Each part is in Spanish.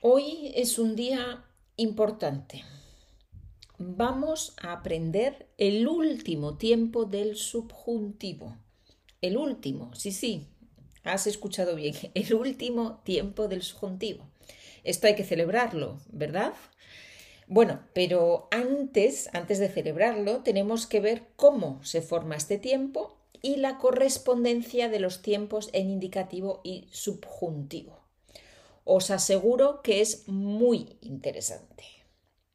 Hoy es un día importante. Vamos a aprender el último tiempo del subjuntivo. El último, sí, sí, has escuchado bien, el último tiempo del subjuntivo. Esto hay que celebrarlo, ¿verdad? Bueno, pero antes, antes de celebrarlo, tenemos que ver cómo se forma este tiempo y la correspondencia de los tiempos en indicativo y subjuntivo. Os aseguro que es muy interesante.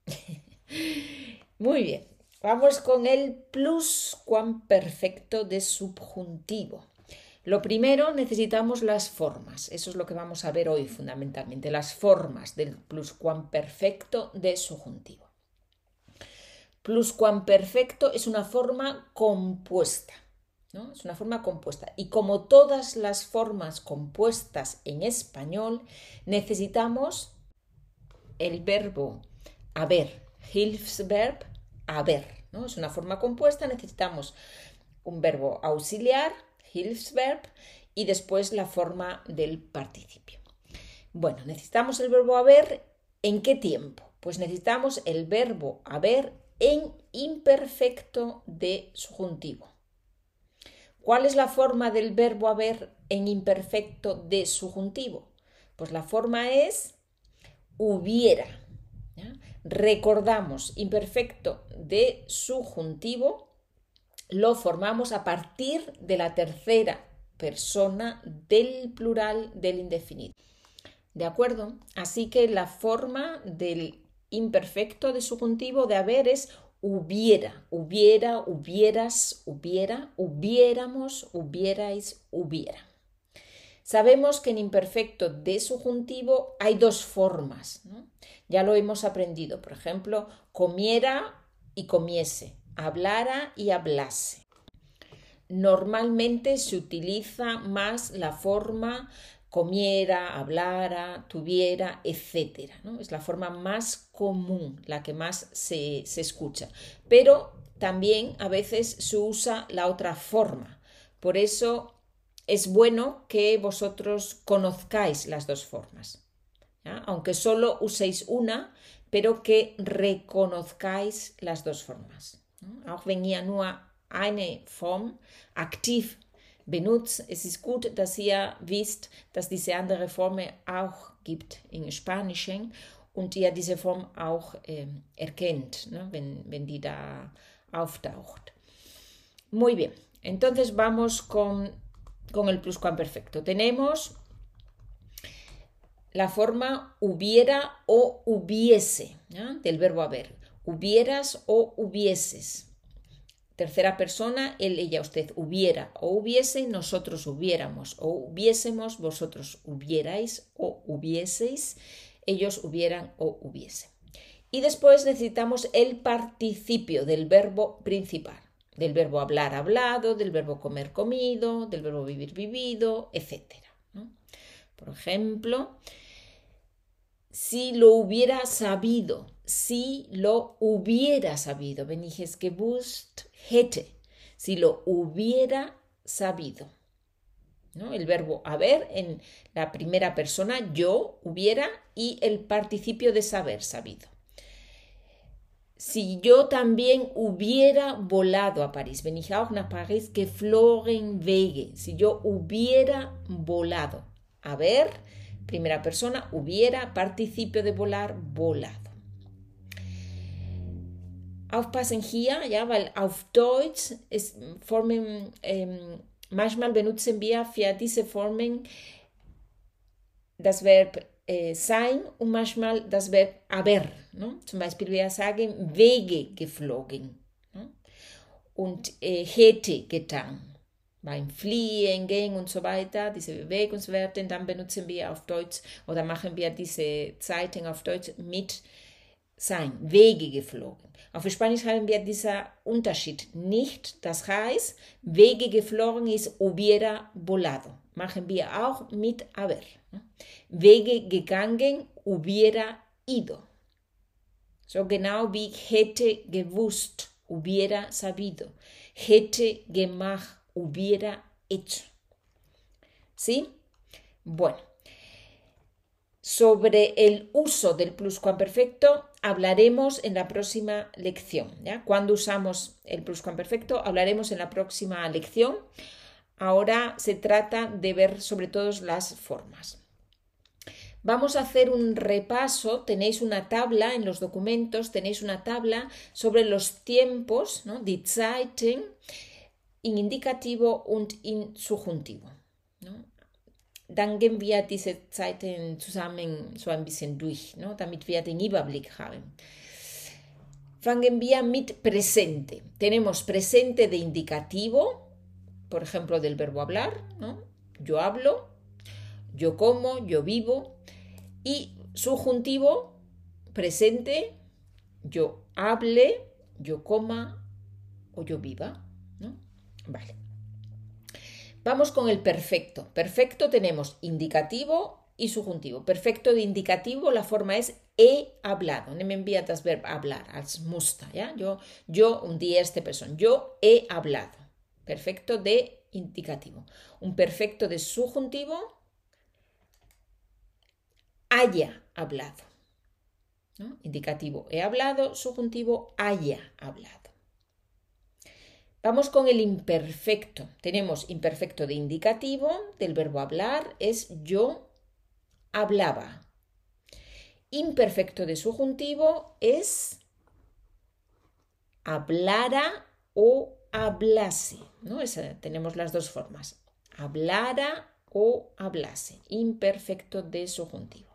muy bien, vamos con el pluscuamperfecto de subjuntivo. Lo primero necesitamos las formas, eso es lo que vamos a ver hoy fundamentalmente, las formas del pluscuamperfecto de subjuntivo. Pluscuamperfecto es una forma compuesta. Es una forma compuesta. Y como todas las formas compuestas en español, necesitamos el verbo haber, Hilfsverb haber. ¿no? Es una forma compuesta, necesitamos un verbo auxiliar, Hilfsverb, y después la forma del participio. Bueno, necesitamos el verbo haber en qué tiempo? Pues necesitamos el verbo haber en imperfecto de subjuntivo. ¿Cuál es la forma del verbo haber en imperfecto de subjuntivo? Pues la forma es hubiera. Recordamos, imperfecto de subjuntivo lo formamos a partir de la tercera persona del plural del indefinido. ¿De acuerdo? Así que la forma del imperfecto de subjuntivo de haber es hubiera, hubiera, hubieras, hubiera, hubiéramos, hubierais, hubiera. Sabemos que en imperfecto de subjuntivo hay dos formas. Ya lo hemos aprendido. Por ejemplo, comiera y comiese, hablara y hablase. Normalmente se utiliza más la forma comiera, hablara, tuviera, etc. ¿no? Es la forma más común, la que más se, se escucha. Pero también a veces se usa la otra forma. Por eso es bueno que vosotros conozcáis las dos formas. Aunque solo uséis una, pero que reconozcáis las dos formas. Auch wenn ihr nur eine Form aktiv benutzt. Es ist gut, dass ihr wisst, dass diese andere Form auch gibt in Spanischen und ihr diese Form auch äh, erkennt, ne, wenn, wenn die da auftaucht. Muy bien, entonces vamos con, con el pluscuamperfecto. Tenemos la forma hubiera o hubiese ¿ya? del verbo haber. Hubieras o hubieses. Tercera persona, él, ella, usted hubiera o hubiese, nosotros hubiéramos o hubiésemos, vosotros hubierais o hubieseis, ellos hubieran o hubiesen. Y después necesitamos el participio del verbo principal, del verbo hablar, hablado, del verbo comer, comido, del verbo vivir, vivido, etc. Por ejemplo, si lo hubiera sabido, si lo hubiera sabido, wenn ich es hätte, si lo hubiera sabido. ¿no? El verbo haber en la primera persona, yo hubiera, y el participio de saber, sabido. Si yo también hubiera volado a París, wenn ich auch nach Paris geflogen si yo hubiera volado, a ver, Primera persona, hubiera, participio de volar, volado. Aufpassen hier, ja, weil auf Deutsch ist Formen, ähm, manchmal benutzen wir für diese Formen das Verb äh, sein und manchmal das Verb haber. Ne? Zum Beispiel wir sagen Wege geflogen ne? und äh, hätte getan beim Fliehen, Gehen und so weiter, diese Bewegungswerte, dann benutzen wir auf Deutsch oder machen wir diese Zeiten auf Deutsch mit sein, Wege geflogen. Auf Spanisch haben wir dieser Unterschied nicht. Das heißt, Wege geflogen ist hubiera volado. Machen wir auch mit haber. Wege gegangen, hubiera ido. So genau wie hätte gewusst, hubiera sabido. Hätte gemacht, hubiera hecho. ¿Sí? Bueno, Sobre el uso del pluscuamperfecto hablaremos en la próxima lección. ¿ya? Cuando usamos el pluscuamperfecto hablaremos en la próxima lección. Ahora se trata de ver sobre todo las formas. Vamos a hacer un repaso, tenéis una tabla en los documentos, tenéis una tabla sobre los tiempos, ¿no? die in indicativo und in subjuntivo. ¿no? Dann gehen wir diese Zeiten zusammen so ein bisschen durch, damit wir den Überblick haben. Fangen wir mit presente. Tenemos presente de indicativo, por ejemplo, del verbo hablar. Yo hablo, yo como, yo vivo. Y subjuntivo, presente, yo hable, yo coma o yo viva. Vale. Vamos con el perfecto. Perfecto tenemos indicativo y subjuntivo. Perfecto de indicativo, la forma es he hablado. No me envía das hablar, als musta, ¿ya? Yo, yo, un día este persona. Yo he hablado. Perfecto de indicativo. Un perfecto de subjuntivo, haya hablado. Indicativo he hablado, subjuntivo haya hablado. Vamos con el imperfecto. Tenemos imperfecto de indicativo del verbo hablar, es yo hablaba. Imperfecto de subjuntivo es hablara o hablase. ¿no? tenemos las dos formas. Hablara o hablase. Imperfecto de subjuntivo.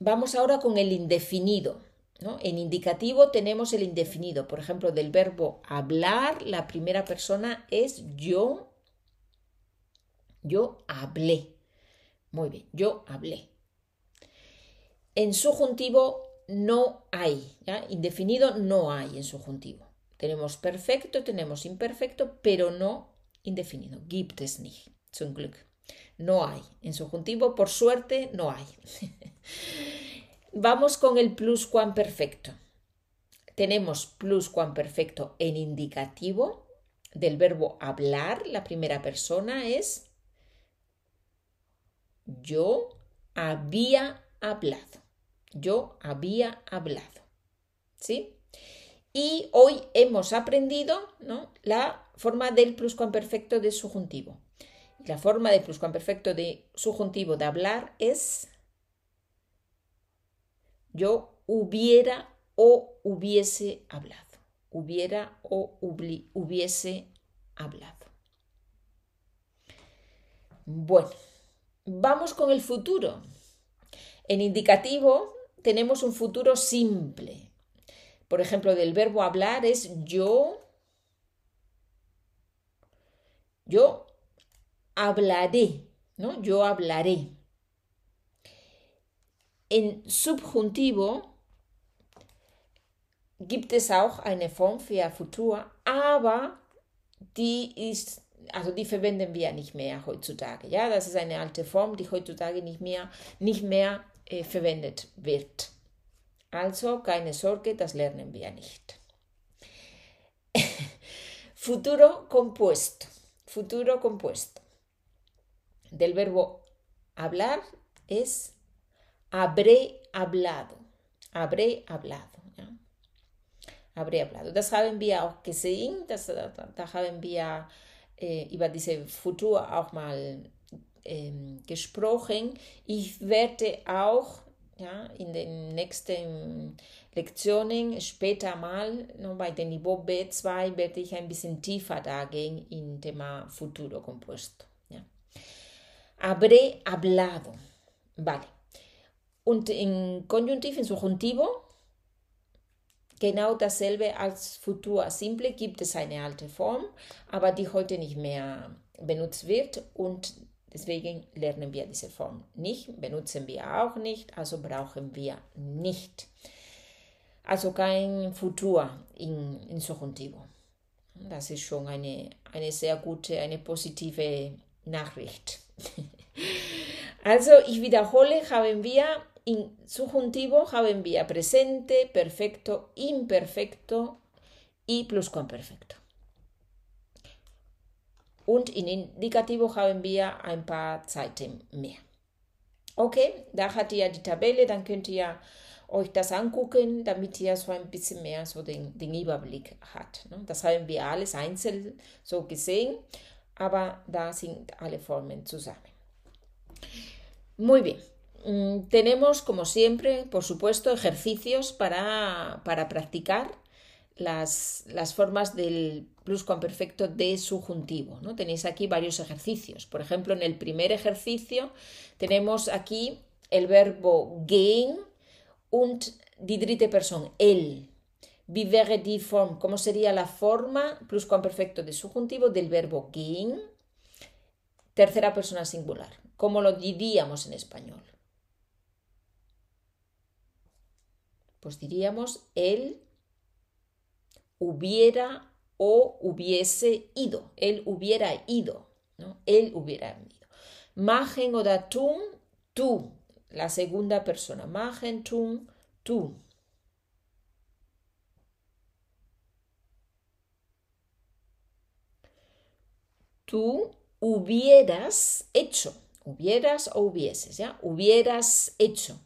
Vamos ahora con el indefinido. En indicativo tenemos el indefinido. Por ejemplo, del verbo hablar, la primera persona es yo. Yo hablé. Muy bien, yo hablé. En subjuntivo no hay. Indefinido no hay en subjuntivo. Tenemos perfecto, tenemos imperfecto, pero no indefinido. Gibt es nicht. Zum Glück. No hay. En subjuntivo, por suerte, no hay. Vamos con el pluscuamperfecto. Tenemos pluscuamperfecto en indicativo del verbo hablar. La primera persona es yo había hablado. Yo había hablado. ¿Sí? Y hoy hemos aprendido ¿no? la forma del pluscuamperfecto de subjuntivo. La forma del pluscuamperfecto de subjuntivo de hablar es yo hubiera o hubiese hablado. Hubiera o hubiese hablado. Bueno, vamos con el futuro. En indicativo tenemos un futuro simple. Por ejemplo, del verbo hablar es yo, yo hablaré, ¿no? Yo hablaré. En Subjuntivo gibt es auch eine Form für Futur, aber die ist, also die verwenden wir nicht mehr heutzutage. Ja, das ist eine alte Form, die heutzutage nicht mehr, nicht mehr äh, verwendet wird. Also keine Sorge, das lernen wir nicht. Futuro compuesto. Futuro compuesto. Del verbo hablar es habré hablado, habré hablado. Ja? Habré hablado. Das haben wir auch gesehen, das, da haben wir äh, über diese Futur auch mal ähm, gesprochen. Ich werde auch ja, in den nächsten Lektionen später mal, no, bei dem Niveau B2, werde ich ein bisschen tiefer da gehen in Thema Futuro Compuesto. Ja. Habré hablado. Vale. Und in Konjunktiv, in Subjuntivo, genau dasselbe als Futur Simple gibt es eine alte Form, aber die heute nicht mehr benutzt wird und deswegen lernen wir diese Form nicht, benutzen wir auch nicht, also brauchen wir nicht. Also kein Futur in, in Subjuntivo. Das ist schon eine, eine sehr gute, eine positive Nachricht. also ich wiederhole, haben wir In subjuntivo haben wir presente, perfecto, imperfecto y pluscuamperfecto. Und in Indikativo haben wir ein paar Zeiten mehr. Okay, da hat ihr die Tabelle, dann könnt ihr euch das angucken, damit ihr so ein bisschen mehr so den, den Überblick hat. Ne? Das haben wir alles einzeln so gesehen, aber da sind alle Formen zusammen. Muy bien. Mm, tenemos, como siempre, por supuesto, ejercicios para, para practicar las, las, formas del pluscuamperfecto de subjuntivo. Tenéis aquí varios ejercicios. Por ejemplo, en el primer ejercicio tenemos aquí el verbo gehen und die dritte Person, él. Wie Form? ¿Cómo sería la forma pluscuamperfecto de subjuntivo del verbo gehen? Tercera persona singular. ¿Cómo lo diríamos en español? Pues diríamos él hubiera o hubiese ido. Él hubiera ido. ¿no? Él hubiera ido. Machen oder tun, tú. La segunda persona. Machen, tun, tú. Tú hubieras hecho. Hubieras o hubieses, ¿ya? Hubieras hecho.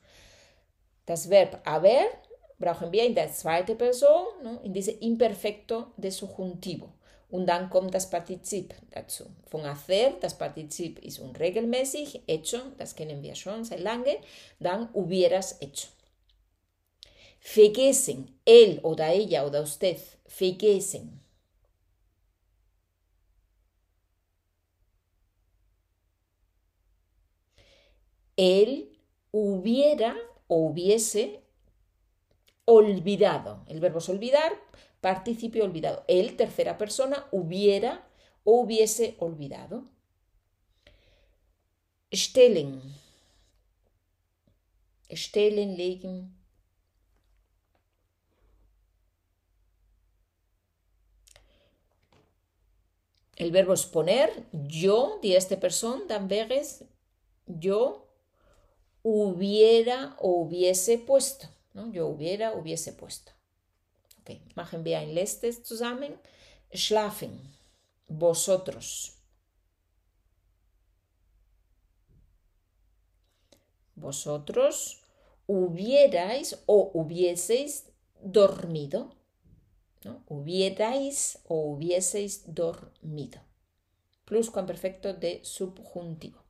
Das Verb haber brauchen wir in der zweiten Person, ne, in diesem Imperfekto de Subjuntivo. Und dann kommt das Partizip dazu. Von hacer, das Partizip ist unregelmäßig, hecho, das kennen wir schon sehr lange, dann hubieras hecho. Vergessen, él oder ella oder usted, vergessen. Él hubiera o hubiese olvidado. El verbo es olvidar, participio olvidado. Él, tercera persona, hubiera o hubiese olvidado. Stellen. Stellen, legen. El verbo es poner. Yo, die esta persona, dan veres, yo hubiera o hubiese puesto. Yo hubiera, hubiese puesto. Okay. Machen wir ein letztes zusammen. Schlafen. Vosotros. Vosotros hubierais o hubieseis dormido. ¿no? Hubierais o hubieseis dormido. Plus con perfecto de subjuntivo.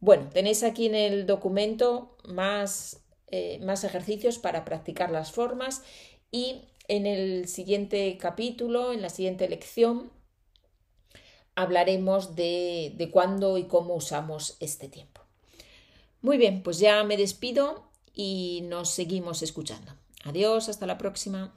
Bueno, tenéis aquí en el documento más eh, más ejercicios para practicar las formas y en el siguiente capítulo, en la siguiente lección, hablaremos de, de cuándo y cómo usamos este tiempo. Muy bien, pues ya me despido y nos seguimos escuchando. Adiós, hasta la próxima.